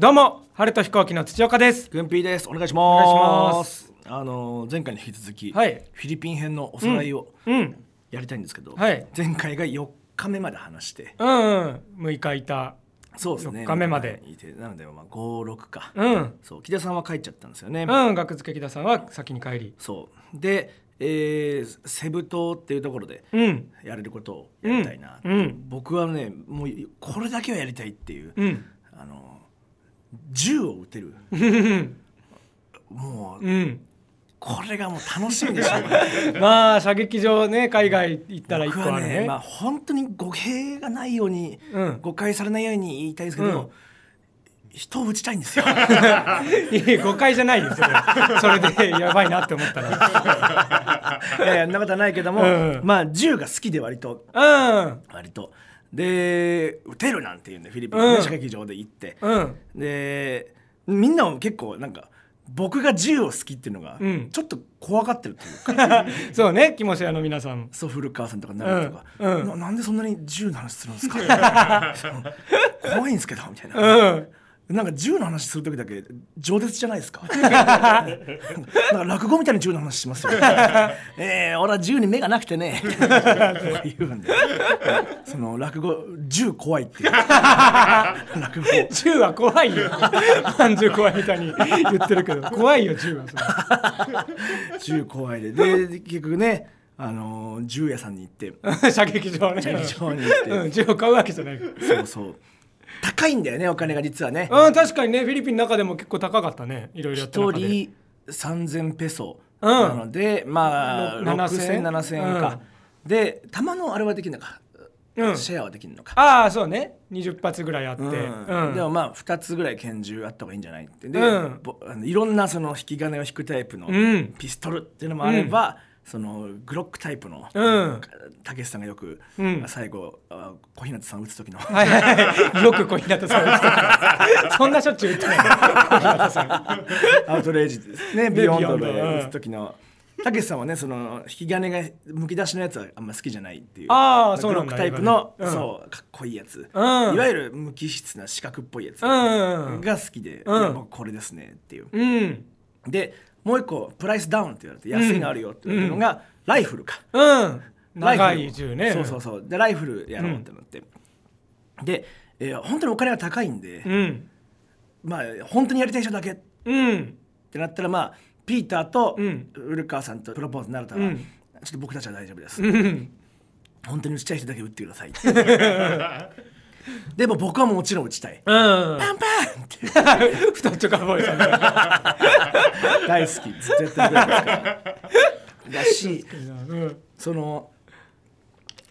どうも晴れと飛行機の土岡です。グンピーです。お願いしお願いしまます。あの前回に引き続き、はい。フィリピン編のおさらいをうん。やりたいんですけど、はい。前回が4日目まで話してうんうん。6日いた。そうですね。4日目まで。いてなのでまあ56か、うん。そう木田さんは帰っちゃったんですよね、うん学付け木田さんは先に帰り。そう。で、えーセブ島っていうところでうん。やれることをやりたいなうん。僕はねもうこれだけはやりたいっていう、うん。あの銃を撃てる。うんもううん。これがもう楽しみでしょうがない。まあ射撃場ね海外行ったら一僕個あるね。はねまあ本当に語弊がないように、うん。誤解されないように言いたいですけど、うん。人を撃ちたいんですよ。いや誤解じゃないよそれそれでやばいなって思ったら。いやいやそんなことはないけども、うん。まあ銃が好きで割と。うん。割とで撃てるなんていうんでフィリピンのね、うん。射撃場で行って、うん。でみんなも結構なんか僕が銃を好きっていうのが、うん。ちょっと怖がってるというか。そうねキモシアの皆さん。そう古川さんとか奈良とか、うん。うん。ななんでそんなに銃の話するんですか？怖いんですけどみたいな、うんなんか銃の話する時だけ饒舌じゃないですか。なんか落語みたいに銃の話しますよ、えー、俺は銃に目がなくてね。言うんで。その落語銃怖いっていう。落語。銃は怖いよ。まんじゅう怖いみたいに言ってるけど怖いよ銃は銃怖いで。で結局ねあのー銃屋さんに行って。射撃場ね。射撃場に行って。うん、銃を買うわけじゃない。そうそう高いんだよねお金が実はね。うん。確かにね。フィリピンの中でも結構高かったね。いろいろやってる一中で。人3000ペソうん。なので、まあろ7000 60007000円か、で弾のあれはできるのか、うん。シェアはできるのか、ああそうね。20発ぐらいあって、うん。うん。でもまあ2つぐらい拳銃あった方がいいんじゃない？ってで、あのいろんなその引き金を引くタイプのうん。ピストルっていうのもあれば、そのグロックタイプのうん。たけしさんがよく、うん。最後あ小日向さん撃つ時の。はいはい。はいよく小日向さん打つとそんなしょっちゅう打ってない。アウトレイジですね。でビヨンドでビヨンドうん撃つ時の。たけしさんはねその引き金がむき出しのやつはあんま好きじゃないっていう。あーそうロックタイプの、うん。そうかっこいいやつ、うん。いわゆる無機質な四角っぽいやつうん。が好きで、うん。僕これですねっていう。うん。でもう一個プライスダウンって言われて安いのあるよって言われたのが、ライフルか。うん。長ライフル。い銃ね。そうそうそう。でライフルやろうってなって、で、えー本当にお金が高いんで、うん。まあ本当にやりたい人だけ。っうん。てなったらまあピーターとうん。古川さんとプロポーズになるたら、うん。ちょっと僕たちは大丈夫です、うん。本当に打ちたい人だけ打ってください でも僕はもちろん打ちたい。うん。パンパンって。太っちょかボーイさんね大好き。ずっとやってるぐらいですから。だしうんその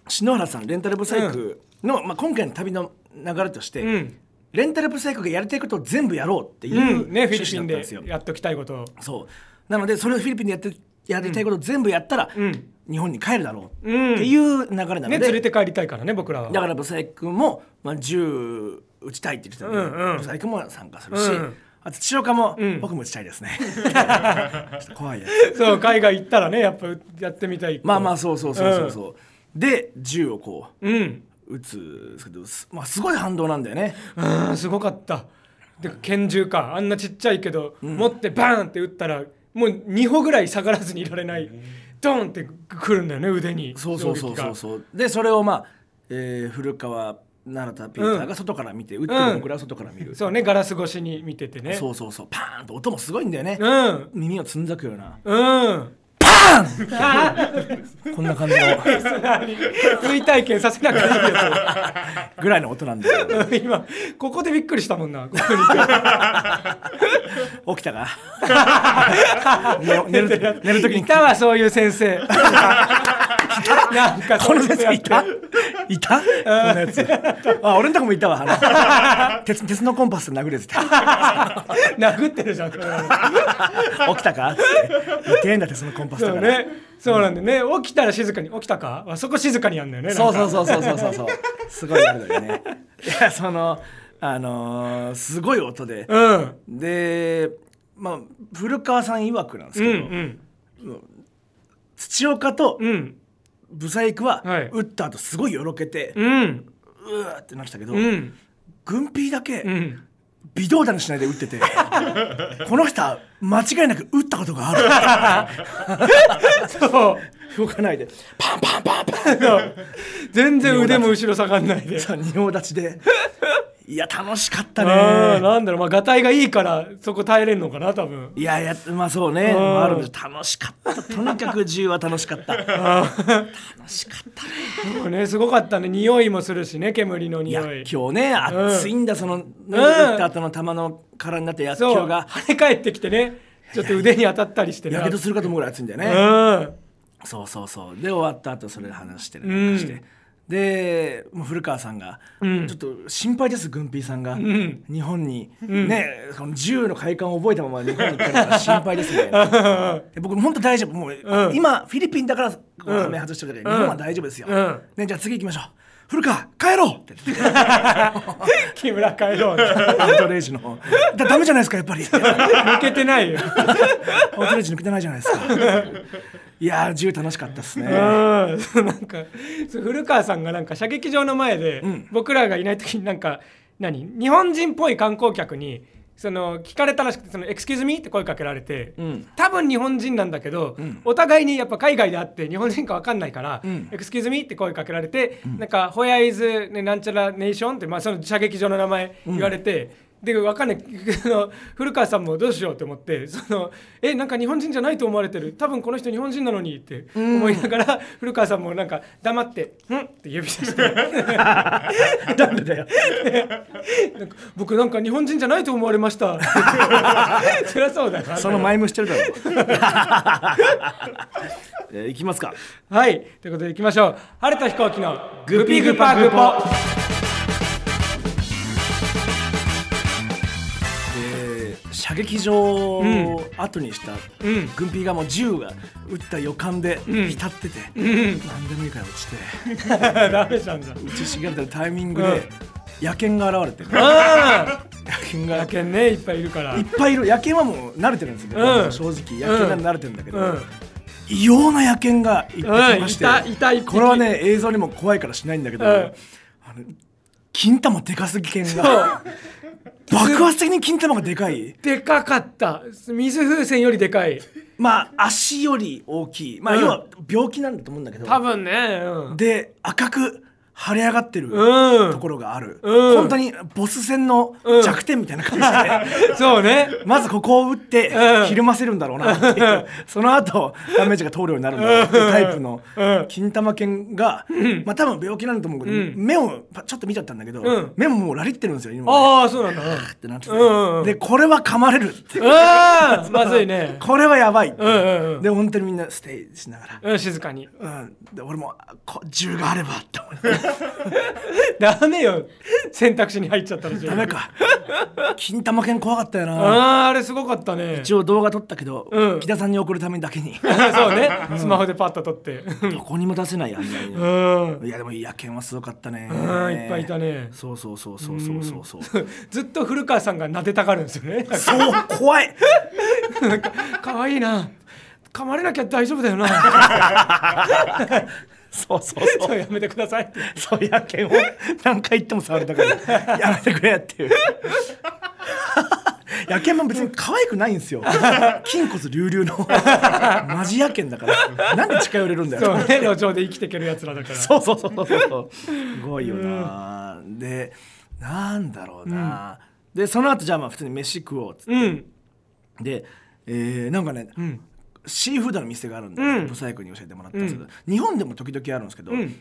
篠原さんレンタルブサイクの、まあ、今回の旅の流れとして、うん。レンタルブサイクがやりたいことを全部やろうっていううん。ねフィリ趣ピンでやっときたいことを。そう。なのでそれをフィリピンでやってやりたいことを全部やったら、うん日本に帰るだろううん。っていう流れなので、ね連れて帰りたいからね僕らは。だからブサイクも、まあ、銃撃ちたいって言ってたので、うんうん。ブサイクも参加するし、うんあと千代岡も、ん。僕も撃ちたいですね。怖いそう海外行ったらねやっぱやってみたいまあまあそうそうそうそうそう、で銃をこうん。う撃つんですけどす,、まあ、すごい反動なんだよね。うんすごかった。で拳銃か。あんなちっちゃいけど、持ってバーンって撃ったらもう2歩ぐらい下がらずにいられない、ドンってくるんだよね腕に。そうそうそうそう。うそうでそれをまあ、えー古川奈良田ピーターが外から見て、撃ってる僕らは外から見る、そうねガラス越しに見ててね。そうそうそう。パーンと音もすごいんだよね、うん。耳をつんざくような。うんこんな感じの。追体験させなくていいやぐらいの音なんだけどつ今ここでびっくりしたもんな。ここに起きたか？寝る寝る時に。いたわそういう先生なんかこの先生いやた？いた？こんなやつ。あ俺のとこもいたわ 鉄鉄のコンパスで殴るやついた。殴ってるじゃん起きたか？って。痛えんだ鉄のコンパスだそうからね。そうなんでね。起きたら静かに。起きたか？あそこ静かにやんだよねそうそううそうそうそうそうそう。すごいあるだよね。いやそのあのーすごい音で、うん。でまあ古川さん曰くなんですうんけど、うん土岡とうんブサイクは、はい。打った後すごいよろけて、うん。うわーってなってたけど、うん。軍ピーだけ、うん。微動だにしないで打ってて この人は間違いなく打ったことがある。そう。動かないで。パンパンパンパン。全然腕も後ろ下がんないで。さ仁王立ちでいや楽しかったね。なんだろう。まあガタイがいいからそこ耐えれんのかな多分。いやいやまあそうね。うん。あるんです。楽しかった。とにかく銃は楽しかった。楽しかったね。ねすごかったね。匂いもするしね煙のい。や匂い今日ね暑いんだ。その、ね打った後の球の殻になって薬莢が。跳ね返ってきてねちょっと腕に当たったりしてね。やけどするかと思うぐらい暑いんだよね、うん。そうそうそう。で終わった後それで話してねなんかして、うんでもう古川さんが、うん。ちょっと心配です軍ピーさんが、ん。日本に、ん。ねこの銃の快感を覚えたまま日本に行ったから心配ですね。で僕本当大丈夫。もう、うん。今フィリピンだからこううん。羽目外してるけど、日本は大丈夫ですよ、うん。ね、じゃあ次行きましょう古川帰ろう！って。言って木村帰ろう。アウトレイジの。方だダメじゃないですかやっぱり。抜けてないよ。アウトレイジ抜けてないじゃないですか。いやー銃楽しかったっすね。うん。なんか古川さんがなんか射撃場の前で、ん。僕らがいない時になんか何？日本人っぽい観光客にその聞かれたらしくて「そのエクスキューズミー」って声かけられて、ん。多分日本人なんだけど、ん。お互いにやっぱ海外で会って日本人か分かんないから「ん。エクスキューズミー」って声かけられて、なん。か「 Where is、ね、なんちゃらネーション」って、まあ、その射撃場の名前言われて。で分かんない。あの古川さんもどうしようと思ってそのえなんか日本人じゃないと思われてる。多分この人日本人なのにって思いながら、古川さんもなんか黙って「ん?」って指さしてな。んでだよ。なんか僕なんか日本人じゃないと思われました。そりゃそうだなそのマイムしてるだろ。えー、いきますか。はい。ということでいきましょう。晴れた飛行機のグピグパグポ射撃場を後にしたうん。軍ピーがもう銃が撃った予感でん。浸ってて、うん。何でもいいから落ちて。ダメじゃんじゃん。打ちしがれたタイミングで野犬が現れて、あ野犬が。あ野犬ねいっぱいいるから。いっぱいいる。野犬はもう慣れてるんですよ、うん。正直。野犬は慣れてるんだけど、うん。異様な野犬がいっぱい来まして、うん。これはね映像にも怖いからしないんだけど、うん。あの金玉でかすぎ犬が 爆発的に金玉がでかい？でかかった。水風船よりでかい。まあ足より大きい。まあうん。要は病気なんだと思うんだけど、多分ねうん。で赤く腫れ上がってるうん。ところがある、うん。本当にボス戦のうん。弱点みたいな感じで、そうね。まずここを打ってうん。ひるませるんだろうなっていう。その後ダメージが通るようになるんだろうっていうタイプのうん。金玉犬がまあ多分病気なんだと思うけど、うん。目をパちょっと見ちゃったんだけど、うん。目ももうラリってるんですよ今ああそうなんだ。ってなってでこれは噛まれるってう。ん。ああまずいね。これはやばい、うんうんうん。で本当にみんなステイしながら、うん静かに。うん、で俺もこ銃があればって思って ダメよ。選択肢に入っちゃったらダメか。金玉犬怖かったよな。あああれすごかったね。一応動画撮ったけど、うん。木田さんに送るためだけに。そうね。スマホでパッと撮って。どこにも出せないあんうん。いやでも野犬はすごかったね。うんいっぱいいたね。そうそうそうそうそうそうそう。ずっと古川さんが撫でたがるんですよね。そう怖い。可愛いな。噛まれなきゃ大丈夫だよなそうそうそう。そうやめてくださいって。そう野犬を何回言っても触れたからやめてくれっていう。野犬も別に可愛くないんですよ。筋骨隆々の。マジ野犬だから。なんで近寄れるんだよ。そうね路上で生きていけるやつらだから。そうそうそうそうそう。すごいよな、でなんだろうな、でその後じゃあまあ普通に飯食おうっつって。うん。で、えーなんかね、んシーフードの店があるんで、うん。ブサイクに教えてもらったんですけど、日本でも時々あるんですけど、うん。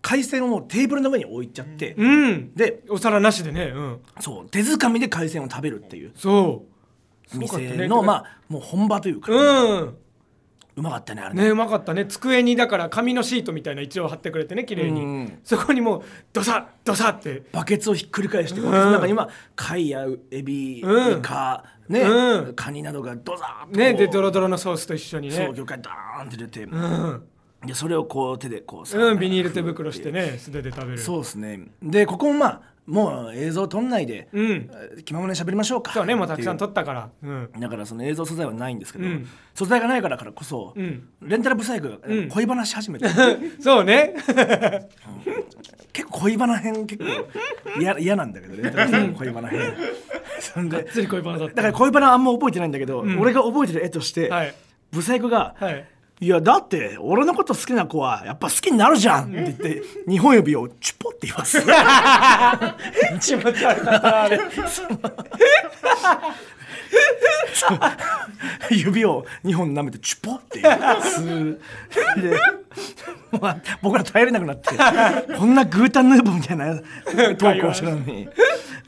海鮮をもうテーブルの上に置いちゃって、うん。でお皿なしでねうん。そう手づかみで海鮮を食べるっていうそう。店の、まあもう本場というか、うんうまかったねあれね。ねうまかったね。机にだから紙のシートみたいな一応貼ってくれてね綺麗に、うんそこにもうドサッドサッって。バケツをひっくり返して、んバケツの中には貝やエビ、うん。イカね、うん。カニなどがドザーッとねでドロドロのソースと一緒にね。そう魚介ダーンって出て、うんでそれをこう手でこうさうんビニール手袋してね素手で食べる。そうですね。でここもまあもう映像撮んないで、うん。えー気ままに喋りましょうか。そうねもうたくさん撮ったから。うん。だからその映像素材はないんですけど、うん。素材がないからからこそ、うん。レンタルブサイクがん。恋話し始めて、そうね。結構恋バナ編結構嫌嫌なんだけどレンタルブサイクの恋バナ編。そんでつり恋バナだから恋バナあんま覚えてないんだけど、ん。俺が覚えてる絵として、はい。ブサイクが、はいいやだって俺のこと好きな子はやっぱ好きになるじゃんって言って2本指をチュポって言います。気 持ち悪かったあれ。指を2本舐めてチュポって吸うで、まあ、僕ら耐えれなくなってこんなグータンヌーボーみたいな トークをしてるのに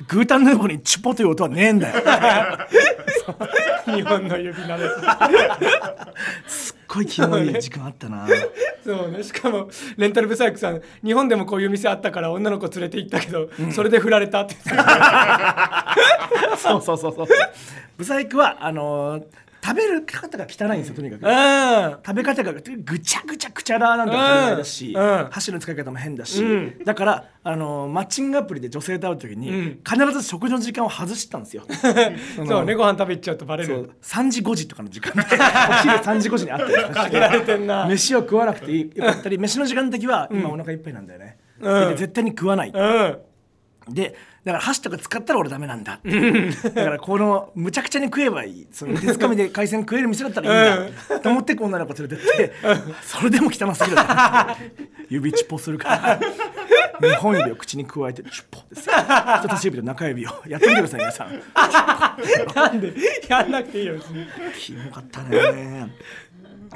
グータンヌーボーにチュポという音はねえんだよ。日本の指なです。すっごいキモい時間あったな。そうね。しかもレンタルブサイクさん日本でもこういう店あったから女の子連れて行ったけど、それで振られたって そうそうそうそう。ブサイクはあのー食べる方が汚いんですよとにかく。うん食べ方がぐちゃぐちゃくちゃらなんて当たり前だし、うん。うん。箸の使い方も変だし、うん。だからあのマッチングアプリで女性と会う時に、うん。必ず食事の時間を外したんですよ。そうねご飯食べ行っちゃうとバレる。そう3時5時とかの時間で お昼3時5時に会ったりして限られてんな飯を食わなくていいよかったり飯の時間の時は今お腹いっぱいなんだよね、絶対に食わない、うん。でだから箸とか使ったら俺ダメなんだ。だからこのむちゃくちゃに食えばいい。その手づかみで海鮮食える店だったらいいんだ、と思って女の子連れてって。それでも汚すぎる。な 指チュポするから。2本指を口に加えてチュポですよ人差し指と中指を。やってみてください皆さん。なんで？やんなくていいよキモかったね。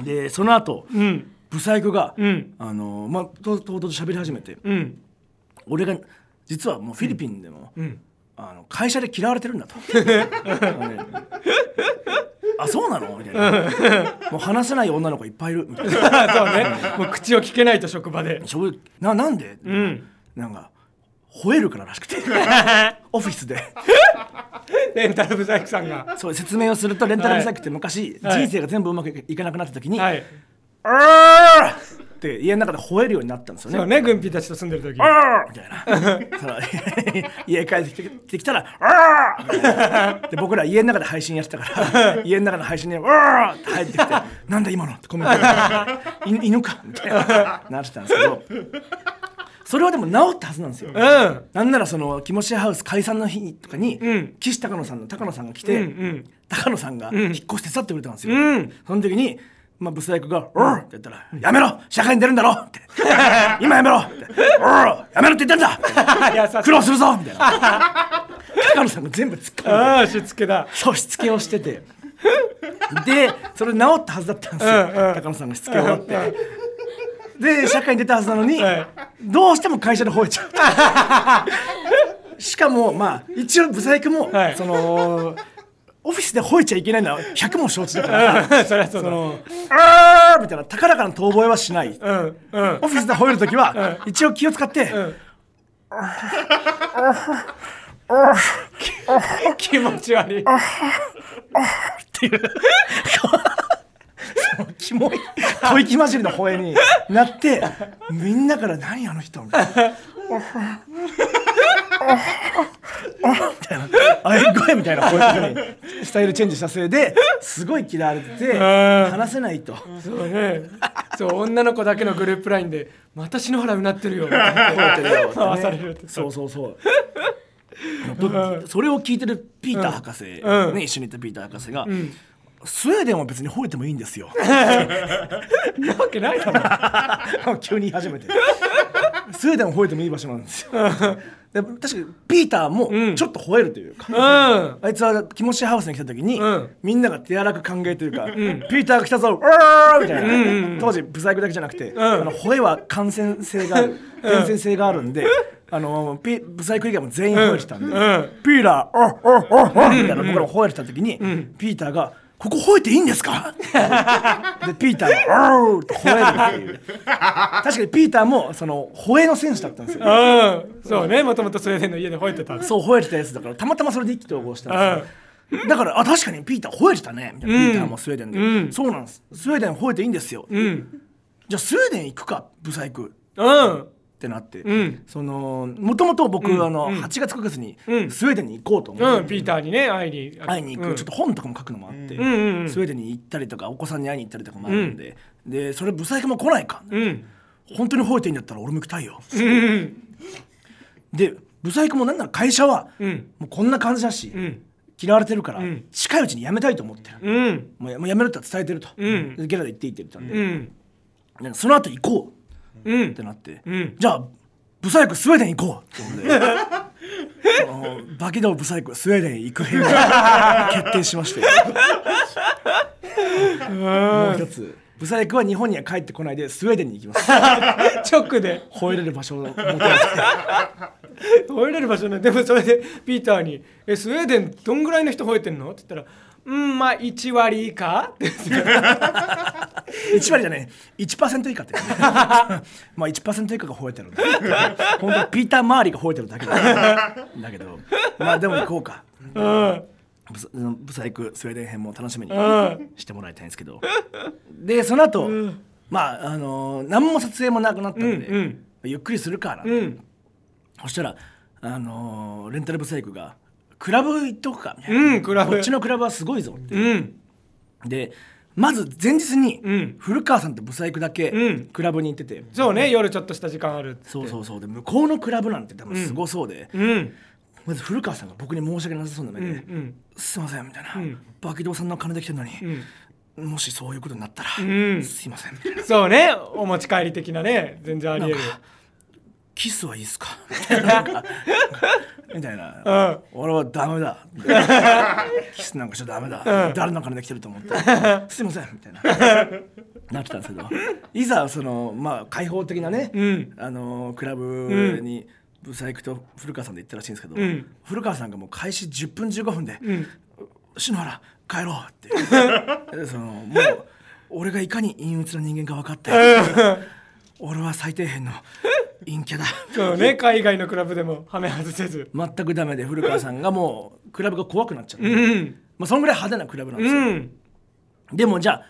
でその後うん。ブサイクが、うん。あのまあととうとうと喋り始めて。うん。俺が実はもうフィリピンでも、うん。あの会社で嫌われてるんだと。あそうなの？みたいな。もう話せない女の子いっぱいいる。みたいな。そうね。もう口を聞けないと職場で。ななんで、ん。なんか吠えるかららしくて。オフィスで。レンタルブサイクさんが。そう説明をするとレンタルブサイクって昔、はい。人生が全部うまくいかなくなった時に「はいあーって家の中で吠えるようになったんですよね。そうね軍ピたちと住んでる時。あー!みたいな。家帰ってきたら「あー!みたいな。で僕ら家の中で配信やってたから 家の中の配信に「あー!って入ってきて「なんだ今の?」ってコメントが。犬犬か?」みたいな。なってたんですけど。それはでも治ったはずなんですよ。うん。なんならそのキモシェハウス解散の日とかに、うん。岸高野さんの高野さんが来うて、んうん。高野さんが引っ越し手伝ってくれたんですよ。うん。その時に、まあ、ブス大工が「おう!」って言ったら「やめろ社会に出るんだろ!」って「今やめろ!」って「おうやめろって言ってんだ! 」苦労するぞみたいな。高野さんが全部突っ込んで。ああしつけだ。そうしつけをしてて。でそれ治ったはずだったんですよ、うんうん。高野さんがしつけ終わって。で社会に出たはずなのに、はい。どうしても会社で吠えちゃう しかもまあ一応ブサイクも、はい。そのオフィスで吠えちゃいけないのは100も承知だから。うん。そりゃそうの「あー」みたいな高らかな遠吠えはしない、うん。うん。オフィスで吠える時は、一応気を使って、ん。気持ち悪い。っていう。キモい吐息混じりの声になってみんなから「何あの人」みたいな。みたいな。あえ声みたいな声にスタイルチェンジしたせいですごい嫌われててん。話せないと。そうね。そう女の子だけのグループラインで「また篠原うなってるよ」って吠えてるよってね。回されるって。そうそうそう。どそれを聞いてるピーター博士、うん。ね、一緒に行ったピーター博士が、ん。スウェーデンは別に吠えてもいいんですよ。なわけないだろ。急に言い始めて。スウェーデンを吠えてもいい場所なんですよで確かにピーターもうん。ちょっと吠えるというか、うん。あいつはキモシハウスに来た時に、うん。みんなが手柔らか歓迎というか「ピーターが来たぞうわー!」みたいな、当時ブサイクだけじゃなくて、ん。あの吠えは感染性がある伝染性があるんで、あのピブサイク以外も全員吠えてたんで「うん。ピーターおおおおみたいな僕らも吠えてた時に、ピーターが「ここ吠えていいんですか? 」でピーターが「おー!」って吠えるっていう。確かにピーターもその吠えの選手だったんですよ。うん。そうね。もともとスウェーデンの家で吠えてた。そう吠えてたやつだからたまたまそれで意気投合したんですよ。だからあ確かにピーター吠えてたね。みたいな、うん。ピーターもスウェーデンで、うん。そうなんです。スウェーデン吠えていいんですよ、うん。じゃあスウェーデン行くかブサイク。うんってなって、うん。そのもともと僕、うんあのうん。8月9月にうん。スウェーデンに行こうと思って、うんピーターにね会いに。会いに行く、うん。ちょっと本とかも書くのもあって、スウェーデンに行ったりとかお子さんに会いに行ったりとかもあるんで、でそれブサイクも来ないか、うん。本当に吠えていいんだったら俺も行きたいよ。でブサイクもなんなら会社はうん。もうこんな感じだし、うん。嫌われてるから、うん。近いうちに辞めたいと思ってる、うん。もうやめるって伝えてると、ゲラで行っていいって言ってたんで、うん。でその後行こううん。ってなって、うん。じゃあブサイクスウェーデン行こう。ってでバキドーブサイクスウェーデン行く編が 決定しまして。もう一つ。ブサイクは日本には帰ってこないでスウェーデンに行きます。直で。吠えれる場所を求めて。吠えれる場所ねでもそれでピーターに「えスウェーデンどんぐらいの人吠えてんの?」って言ったら「うんまあ1割以下」って言って1割じゃない。1%以下って、ね、まあ1%以下が吠えてる。んだ本当にピーター周りが吠えてるだけだ。だけど。まあでも行こうか。うんブサイクスウェーデン編も楽しみにうんしてもらいたいんですけど。でその後、まああのー何も撮影もなくなったうんので、うんゆっくりするかな。うん。そしたらあのーレンタルブサイクがクラブ行っとくかみたいな、うんクラブ。こっちのクラブはすごいぞって、うん。でまず前日に、うん。古川さんとブサイクだけうん。クラブに行ってて、そうね夜ちょっとした時間あるって。そうそうそう。で向こうのクラブなんて多分すごそうで、うん。まず古川さんが僕に申し訳なさそうな目でん「すいません」みたいな、うん。バキドーさんの金で来てるのに、うん。もしそういうことになったら、うん。すいません。みたいなそうね。お持ち帰り的なね全然ありえるキスはいいっすか？みたいな。俺はダメだ。キスなんかしちゃダメだ、うん。誰の金で来てると思って。すいません。みたいな。なってたんですけど。いざそのまあ開放的なね、うん。あのクラブにブサイクと古川さんで行ったらしいんですけど、うん。古川さんがもう開始10分15分でうん「篠原帰ろう」って。で そのもう俺がいかに陰鬱な人間か分かって俺は最底辺の陰キャだ。そうね海外のクラブでもハメ外せず。全くダメで古川さんがもう クラブが怖くなっちゃって、うん。まあ、そんぐらい派手なクラブなんですよ、うん。でもじゃあ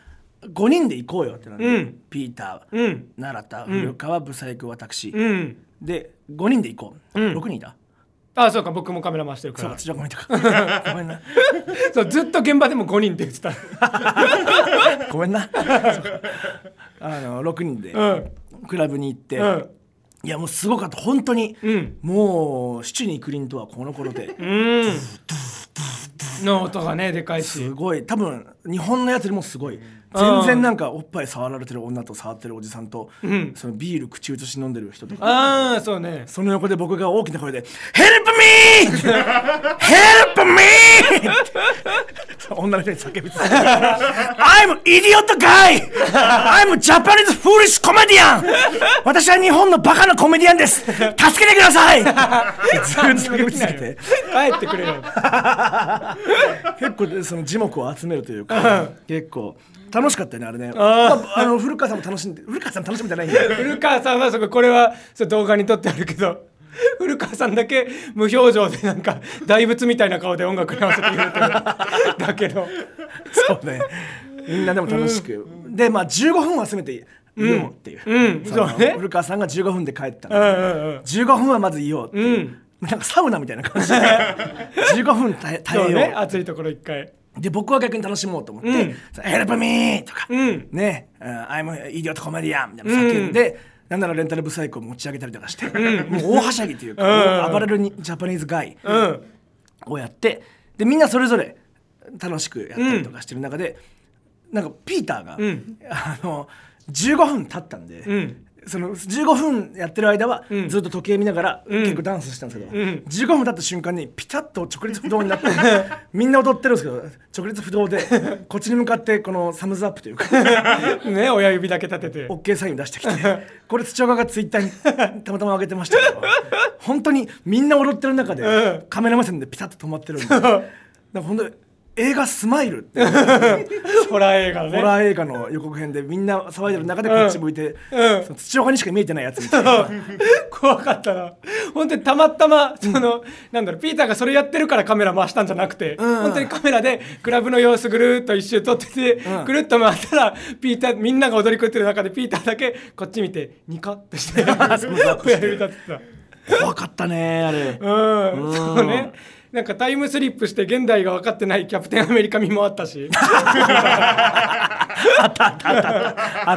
5人で行こうよってなって、うん。ピーター、うん。奈良田古川ブサイク私、うん。で5人で行こう、うん。6人だあそうか僕もカメラ回してるかそうらじゃあごめんとか。ごめんな。そうずっと現場でも5人って言ってた。ごめんな。あの6人でうん。クラブに行って、うんいやもうすごかった。本当に、うん。もう七にクリンとはこの頃で。うん。の音がねでかいすしごい。多分日本のやつよりもすごい。全然なんかおっぱい触られてる女と触ってるおじさんと、うん。そのビール口移し飲んでる人とか。ああそうね。その横で僕が大きな声で「Help me! Help me!」女の人に叫び続けて「I'm idiot guy! I'm Japanese foolish comedian! 私は日本のバカなコメディアンです。助けてください!」ずっと叫び続けて。帰ってくれよ。結構その字幕を集めるというか結構楽しかったよねあれね。あー。まあ、あの古川さんも楽しんで古川さん楽しみじゃないんだよ。古川さんはそここれは動画に撮ってあるけど 古川さんだけ無表情でなんか大仏みたいな顔で音楽に合わせて言うてる だけど。そうね。みんなでも楽しく、でまあ15分はせめていようっていう、うん。そのそうね。古川さんが15分で帰ったので、うんうんうん。15分はまずいようっていう、なんかサウナみたいな感じで。15分耐え耐えよう。ね。暑いところ一回。で僕は逆に楽しもうと思って「うん。Help me!」とか、うん。ね「uh, I'm idiot comedian」みたいな叫んで、なんならレンタルブサイクを持ち上げたりとかして、もう大はしゃぎというか、うん。暴れるにジャパニーズガイうん。をやってでみんなそれぞれ楽しくやったりとかしてる中で、なんかピーターが、ん。あの15分経ったんで、うんその15分やってる間はん。ずっと時計見ながらん。結構ダンスしてたんですけど、ん。15分経った瞬間にピタッと直立不動になって みんな踊ってるんですけど直立不動でこっちに向かってこのサムズアップというか ね親指だけ立てて。OK サイン出してきてこれ土岡がツイッターにたまたま上げてましたけど 本当にみんな踊ってる中でカメラ目線でピタッと止まってるんでだから本当に映画「スマイル」って ホラー映画のね。ホラー映画の予告編でみんな騒いでる中でこっち向いて、うん。その土岡にしか見えてないやつみたいな。怖かったな。本当にたまたまその、なんだろうピーターがそれやってるからカメラ回したんじゃなくて、んうん。本当にカメラでクラブの様子ぐるーっと一周撮ってて、うん。ぐるっと回ったらピーターみんなが踊り子ってる中でピーターだけこっち見てニカッとして 親指 立てて怖かったねあれ。たうん。そうねなんかタイムスリップして現代が分かってないキャプテンアメリカ味もあったし。あ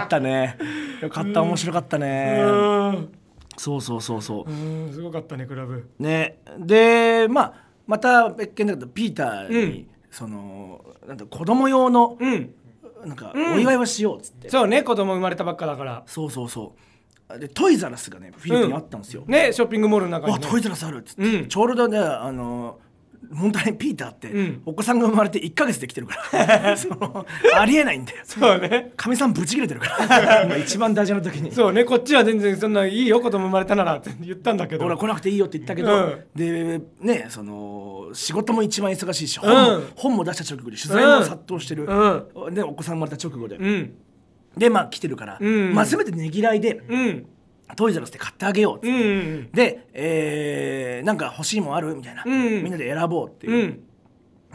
ったね。よかった面白かったね。うん。そうそうそうそう。うんすごかったねクラブ。ね。でまあまた別件だけどピーターに、うん。そのなんだ子供用のうん。なんかうんお祝いをしようっつって、そうね子供生まれたばっかだから。そうそうそうでトイザラスがねフィリピンにあったんですよ、ねショッピングモールの中に、わね、トイザラスあるっつって、うん。ちょうどねあの本当にピーターって、うん。お子さんが生まれて1か月できてるから。そのありえないんだよ。そうね。かみさんブチ切れてるから。今一番大事な時に。そうね。こっちは全然そんないいよ子供生まれたならって 言ったんだけど。俺は来なくていいよって言ったけど、うん。でねその仕事も一番忙しいし本も,、うん。本も出した直後で取材も殺到してる、うでお子さん生まれた直後で、うんでまあ来てるから、うん。まあせめてねぎらいでうん。トイザらスで買ってあげようっつって、うんうん。で、えーなんか欲しいもんある？みたいな、うん。みんなで選ぼうっていう。う、ん。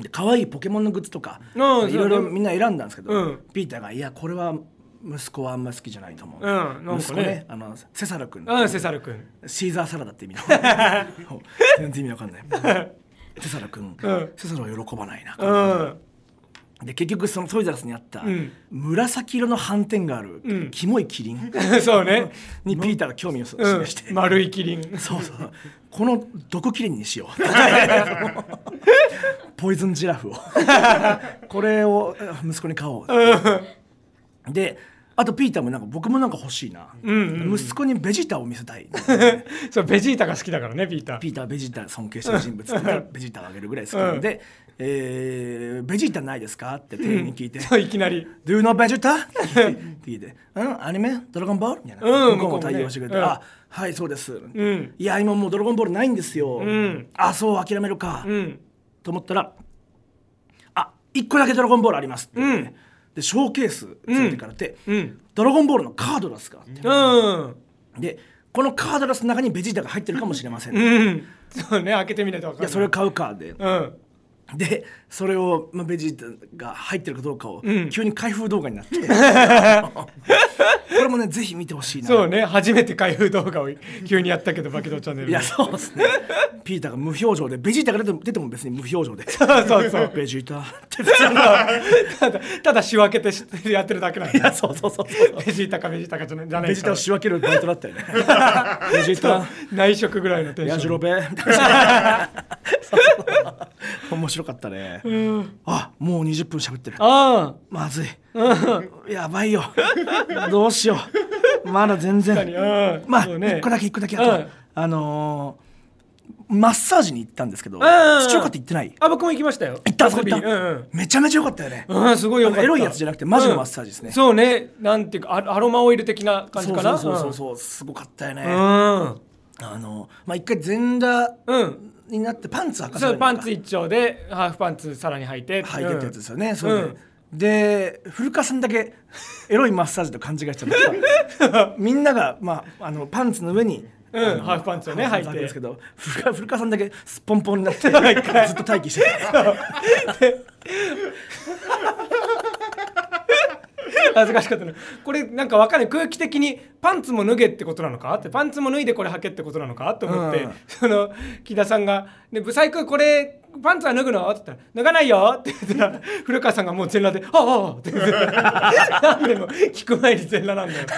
で可愛いポケモンのグッズとかいうんろいろみんな選んだんですけど、うん。ピーターが「いやこれは息子はあんま好きじゃないと思う」うん。ね。息子ねあのセサル君。うんセサル君。シーザーサラダって意味の。全然意味わかんない。セサル君、うん。セサルは喜ばないな、うんで結局そのトイザらスにあった、うん。紫色の斑点がある、うん。キモいキリン。そうね。にピーターが興味を示うん。して、丸いキリン。そうそうこの毒キリンにしよう。ポイズンジラフを。これを息子に買おう。であとピーターもなんか僕もなんか欲しいな、うん息子にベジータを見せたい。そうベジータが好きだからねピーター。ピーターはベジータ尊敬してる人物ベジータをあげるぐらい好きなんで、えーベジータないですか?」って店員に聞いて「そういきなり。Do you know ベジータ?」って。聞いて「うんアニメ？ドラゴンボール?」みたいな、うん向こうも対応してくれて「向こうもねあはいそうです」うん。いや今もうドラゴンボールないんですよ」ん。あそう諦めるか」うん。と思ったら「あ一個だけドラゴンボールあります」って言って、うん。でショーケース連れてからって、うん。ドラゴンボールのカードラスがあって、うん。でこのカードラスの中にベジータが入ってるかもしれません、いうん。そうね開けてみないと分かんないやそれを買うかで、うんでそれを、まあ、ベジータが入ってるかどうかを、うん。急に開封動画になって。これもねぜひ見てほしいな。そうね。初めて開封動画を急にやったけどバケドチャンネルでいやそうですね。ピーターが無表情でベジータが出ても出ても別に無表情で。そうそうそう。ベジータってただただ仕分けてしやってるだけなんいやだそうそうそうそう。ベジータかベジータかじゃないじゃないベジータをか仕分けるバイトだったよね。ベジータ。内職ぐらいのテンション。ヤジロベみたい白かったね、あもう20分喋ってる。あまずい。やばいよ。どうしよう。まだ全然。うん。まあね。一個だけ一個だけあと、うん。あのーマッサージに行ったんですけどんうん。土岡って行ってない？あ僕も行きましたよ。行った？そこ行った、うんうん。めちゃめちゃ良かったよね、うん、すごいよかった。エロいやつじゃなくてマジのマッサージですね。うんそうね。なんていうかアアロマオイル的な感じかな？そうそうそうそう。すごかったよね、うん。あのまあ一回全裸うんになってパンツ履パンツ一丁でハーフパンツさらに履いて。履いてってやつですよね、ん。それで、で古川さんだけエロいマッサージと勘違いしちゃった。みんなが、まあ、あのパンツの上に、うんハーフパンツをね履いて。ですけど古川さんだけすっぽんぽんになって ずっと待機して 恥ずかしかったなこれなんかわかんない。空気的にパンツも脱げってことなのか？ってパンツも脱いでこれ履けってことなのか？と思って、うん。その木田さんが「ねブサイクこれパンツは脱ぐの?」って言ったら「脱がないよ」って言ったら古川さんがもう全裸で「ああああ」って言ってなんでも聞く前に全裸なんだよ。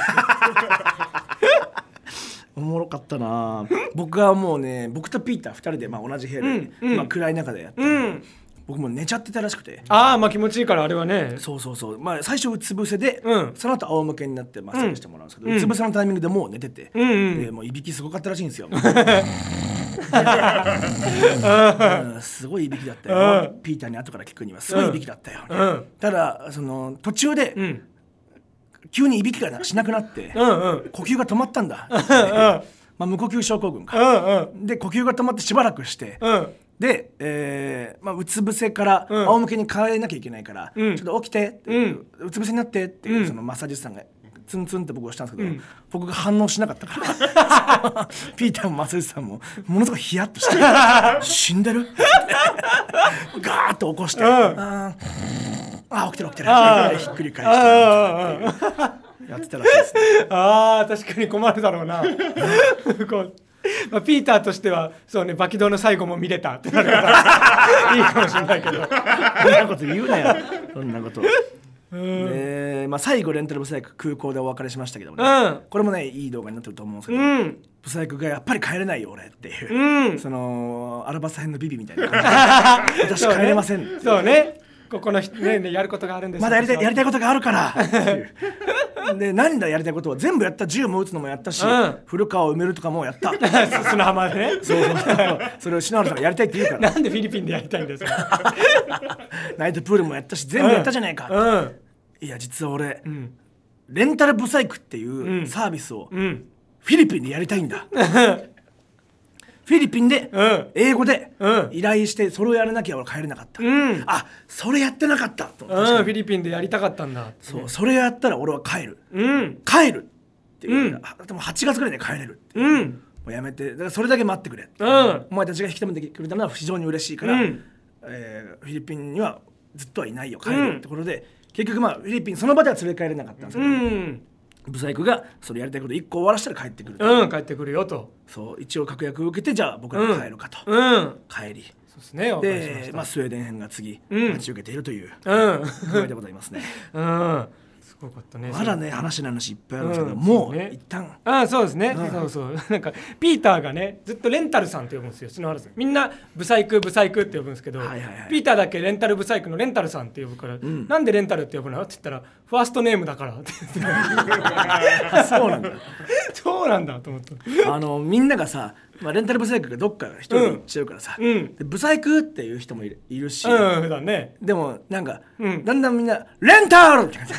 おもろかったな。僕はもうね僕とピーター2人で、まあ、同じ部屋で、うんうん。まあ、暗い中でやって、うん僕もう寝ちゃってたらしくて。ああまあ気持ちいいからあれはね。そうそうそう、まあ、最初うつ伏せで、うん。その後仰向けになってマッサージしてもらうんですけど、ううんつ伏せのタイミングでもう寝てて、うんうん。でもういびきすごかったらしいんですよ。うん。すごいいびきだったよ、うピーターに後から聞くにはすごいいびきだったよ、うん。ただその途中でうん。急にいびきがしなくなって、うんうん。呼吸が止まったんだ、うん。まあ、無呼吸症候群か、うんうん。で呼吸が止まってしばらくして、うんで、えーまあ、うつ伏せからうん。仰向けに変えなきゃいけないから、うん。ちょっと起きてって、うん。うつ伏せになってっていう、うん。そのマッサージ師さんがツンツンって僕をしたんですけど、うん。僕が反応しなかったから。ピーターもマッサージ師さんもものすごいヒヤッとして「死んでる?」ガーッと起こして「うん。あーあー起きてる起きてる」ひっくり返あしてやってたらしいですね。あー確かに困るだろうな まあ、ピーターとしてはそうねバキドーの最後も見れたってなるからいいかもしれないけど。そんなこと言うなよ。そんなこと。でまあ、最後レンタルブサイク空港でお別れしましたけどもね、うん。これもねいい動画になってると思うんですけど、うん。ブサイクがやっぱり帰れないよ俺っていう、うん。そのアルバサ編のビビみたいな感じ。で 私帰れません、そうねここの人ねねやることがあるんですまだやりたいやりたいこことがあるから。っていうで何だやりたいことは全部やった銃も撃つのもやったし、うん。古川を埋めるとかもやった。と 砂浜でね。そうそう。そうそれを篠原さんがやりたいって言うから。なんでフィリピンでやりたいんですか？ナイトプールもやったし全部やったじゃないか、うん。いや実は俺、うん。レンタルブサイクっていううん。サービスをうん。フィリピンでやりたいんだ フィリピンでうん。英語でうん。依頼してそれをやらなきゃ俺帰れなかった、うん。あそれやってなかった。とうんフィリピンでやりたかったんだ。そうそれやったら俺は帰る。うん。帰るって言う。うん。あでも8月ぐらいで帰れるう。ん。もうやめてだからそれだけ待ってくれ、うん。お前たちが引き止めてくれたのは非常に嬉しいから、うん。えーフィリピンにはずっとはいないよ帰るってことで、結局まあフィリピンその場では連れ帰れなかったんですけうど、んブサイクがそれやりたいこと1個終わらせたら帰ってくる、うん帰ってくるよと。そう一応確約を受けてじゃあ僕らが帰るかと、うん帰り。そうですねで、まあ、スウェーデン編が次、うん。待ち受けているといううん。具合でございますね。うん。すごかったね。まだね話の話いっぱいあるんですけど、うんもそううね一旦。ああそうですね、うん。そうそう。なんかピーターがねずっとレンタルさんって呼ぶんですよ。篠原さんみんなブサイクブサイクって呼ぶんですけど、はいはいはい。ピーターだけレンタルブサイクのレンタルさんって呼ぶから、ん。なんでレンタルって呼ぶの？って言ったらファーストネームだから。って そうなんだ。そうなんだと思ってあのみんながさ、まあ、レンタルブサイクがどっか一人してるからさ、うん。でブサイクっていう人もいるいるし、うん普段ね。でもなんか、うん。だんだんみんな「レンタル!」って感じ。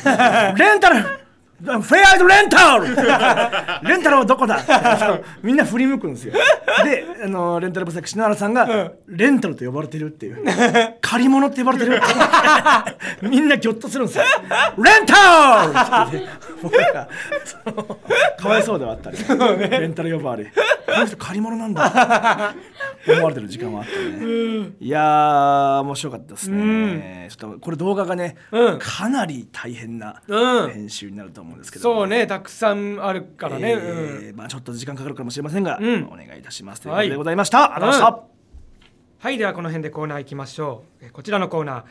レンタルフェアドレンタル！レンタルはどこだ？みんな振り向くんですよ。であのレンタルブサイク篠原さんが、レンタルと呼ばれてるっていう。借り物って呼ばれてるって みんなギョッとするんですよ。レンタル！かわいそうではあったり、レンタル呼ばわり。この人借り物なんだ。思われてる時間はあったね。いやー面白かったですね、ちょっとこれ動画がね、うん。かなり大変なうん。編集になると思うんですけど、そうねたくさんあるからね、うん。えーまあ、ちょっと時間かかるかもしれませんが、うん。お願いいたします。というはいことでございました、ありがとうございました、はいではこの辺でコーナー行きましょう。えーこちらのコーナー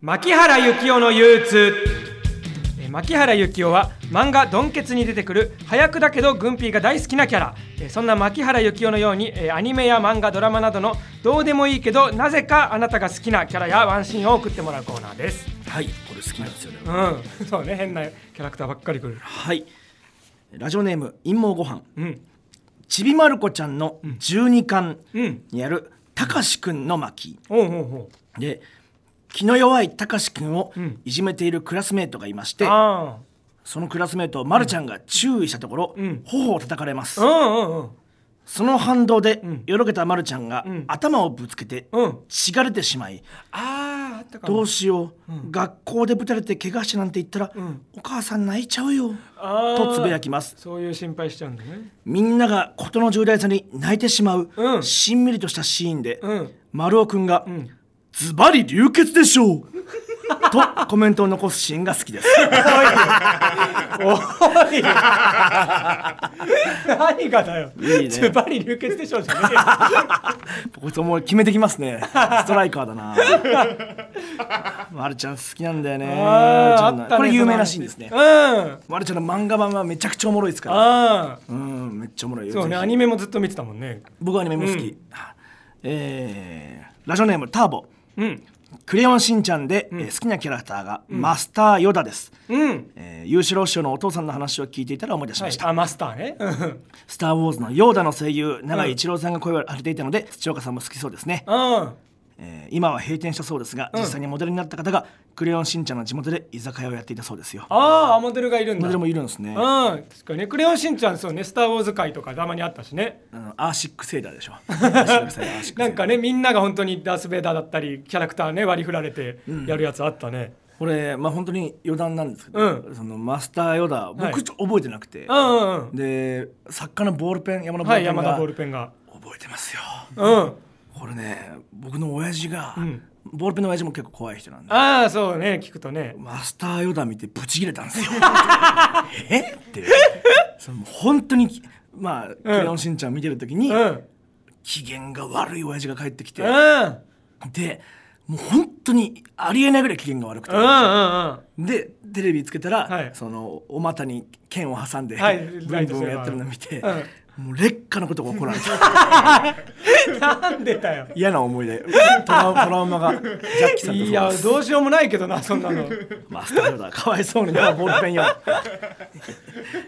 牧原幸雄の憂鬱。えー牧原幸雄は漫画「ドンケツ」に出てくる早くだけどグンピーが大好きなキャラ。えーそんな牧原幸雄のようにえーアニメや漫画ドラマなどのどうでもいいけどなぜかあなたが好きなキャラやワンシーンを送ってもらうコーナーです。はいこれ好きなんですよね、うん。そうね。変なキャラクターばっかりくる。はい。ラジオネーム陰謀ご飯。うん。ちびまる子ちゃんの12巻うん。にあるたかしくんの巻。で気の弱いたかしくんをうん。いじめているクラスメートがいまして、あそのクラスメートをまるちゃんが注意したところ、うん。頬を叩かれます、あうんうんうん。その反動で、ん。よろけたまるちゃんが、うん。頭をぶつけて、うん。血が出てしまいあああったかも。どうしよう、学校でぶたれて怪我してなんて言ったら、ん。お母さん泣いちゃうよあー。とつぶやきます。そういう心配しちゃうんだね。みんなが事の重大さに泣いてしまう、うん。しんみりとしたシーンで、うん。丸尾くんがん「ズバリ流血でしょう!」とコメントを残すシーンが好きです。おい。何がだよ。いいね。ズバリ流血でしょうじゃねえよ。こいつもう決めてきますね。ストライカーだな。まるちゃん好きなんだよね。ねこれ有名らしいんですね。うん。まるちゃんの漫画版はめちゃくちゃおもろいですから。あうんめっちゃおもろいそうねアニメもずっと見てたもんね。僕はアニメも好き、うん。えーラジオネームターボうん。クレヨンしんちゃんで、えー好きなキャラクターが、マスターヨダです、うん。えー、裕次郎師匠のお父さんの話を聞いていたら思い出しました、はい。あマスターね。うんスター・ウォーズのヨーダの声優永井一郎さんが声を当てていたので土岡さんも好きそうですね、うんえー今は閉店したそうですが、うん。実際にモデルになった方がクレヨンしんちゃんの地元で居酒屋をやっていたそうですよ。ああモデルがいるんだ。モデルもいるんですね、うん。確かにねクレヨンしんちゃんそうね「スター・ウォーズ」界とかたまにあったしね。アーシックセイダーでしょ。アーシックセイダー なんかねみんなが本当にダース・ベイダーだったりキャラクターね割り振られてやるやつあったね、これまあ本当に余談なんですけど、うん。そのマスターヨダ僕はい。ちょっと覚えてなくて、うんうんうん。で作家のボールペン山田ボールペンが、ボールペンが。覚えてますよ。うんこれね僕の親父が、ん。ボールペンの親父も結構怖い人なんで。ああそうね聞くとね。マスターヨダ見てブチ切れたんですよ。え？って。その本当にまあ「クレヨンしんちゃん」見てる時に、うん。うん機嫌が悪い親父が帰ってきて、うん。でもう本当にありえないぐらい機嫌が悪くて、うんうんでテレビつけたら、はい。そのお股に剣を挟んで、はい。ブンブンやってるの見て、うんもう劣化のことが起こられた。なんでだよ。嫌な思い出トラウトラウマがジャッキさんといやどうしようもないけどなそんなの。マスターヨダかわいそうにな ボールペンよ。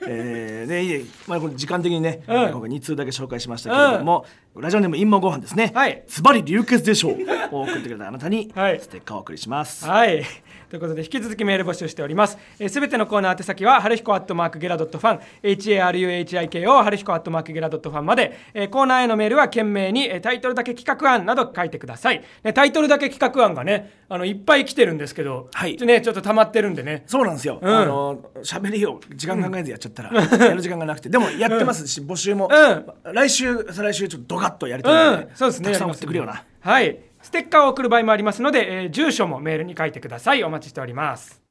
えーね。まあ、これ時間的にね、うん。今回2通だけ紹介しましたけれども、ラジオネーム陰謀ご飯ですね。はい。ズバリ流血でしょう。を送ってくれたあなたにはい。ステッカーをお送りします、はい。ということで引き続きメール募集しております。す、え、べ、てのコーナー宛先は、はるひこアットマークゲラドットファン、HARUHIKO はるひこアットマークゲラドットファンまで、えーコーナーへのメールは懸命に、えータイトルだけ企画案など書いてください。ね、タイトルだけ企画案がね、あの、いっぱい来てるんですけど、はい。ちょね、ちょっと溜まってるんでね。そうなんですよ、うん。あの喋りを時間考えずやっちゃったら、やる時間がなくて。でもやってますし、募集も、う来週再来週ちょっとドカッとやりたいので、うん、そうですね。たくさん送ってくれよな。はい。ステッカーを送る場合もありますので、えー住所もメールに書いてください。お待ちしております。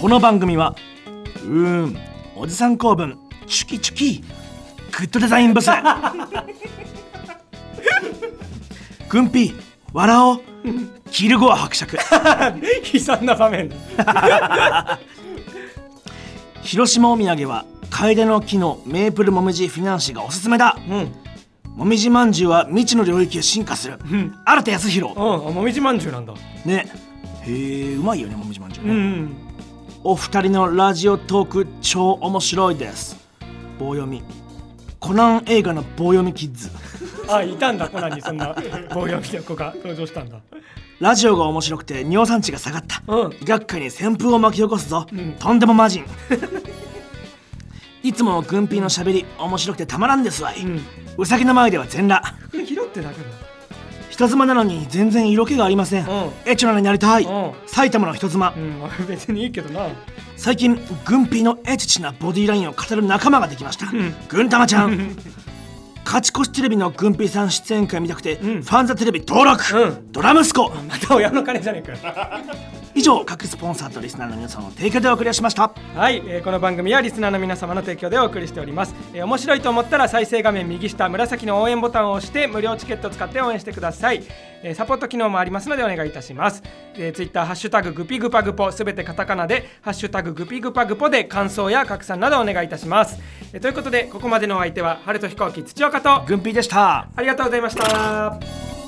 この番組はうーんおじさん公文チュキチュキグッドデザインブス 軍ピ笑おうキルゴア伯爵悲惨な場面。広島お土産は楓の木のメープルもみじフィナンシェがおすすめだ。うん。もみじまんじゅうは未知の領域へ進化する、新田康弘。うん、あもみじまんじゅうなんだ。ね。へえうまいよねもみじまんじゅうね、うん。お二人のラジオトーク超面白いです。棒読み。コナン映画の棒読みキッズ。あ、いたんだ、コナンにそんな棒読みの子が登場したんだ。ラジオが面白くて尿酸値が下がった、うん。医学界に旋風を巻き起こすぞ、ん。とんでも魔人。いつもの軍ピーのしゃべり面白くてたまらんですわい、ん。うさぎの前では全裸。拾ってだけだ。人妻なのに全然色気がありません、ん。エチョナになりたい、うん。埼玉の人妻、うん、別にいいけどな。最近軍ピーのエチチなボディラインを語る仲間ができました、軍玉ちゃん 勝ち越しテレビの軍ピーさん出演会見たくて、ファンザテレビ登録、うん。ドラ息子。また親の金じゃねえかよ。以上各スポンサーとリスナーの皆さんの提供でお送りしました。はい、えーこの番組はリスナーの皆様の提供でお送りしております、えー面白いと思ったら再生画面右下紫の応援ボタンを押して無料チケットを使って応援してください、えーサポート機能もありますのでお願いいたします、えー、ツイッターハッシュタググピグパグポすべてカタカナでハッシュタググピグパグポで感想や拡散などお願いいたします、えーということでここまでのお相手は春と飛行機土岡と軍ピーでした。ありがとうございました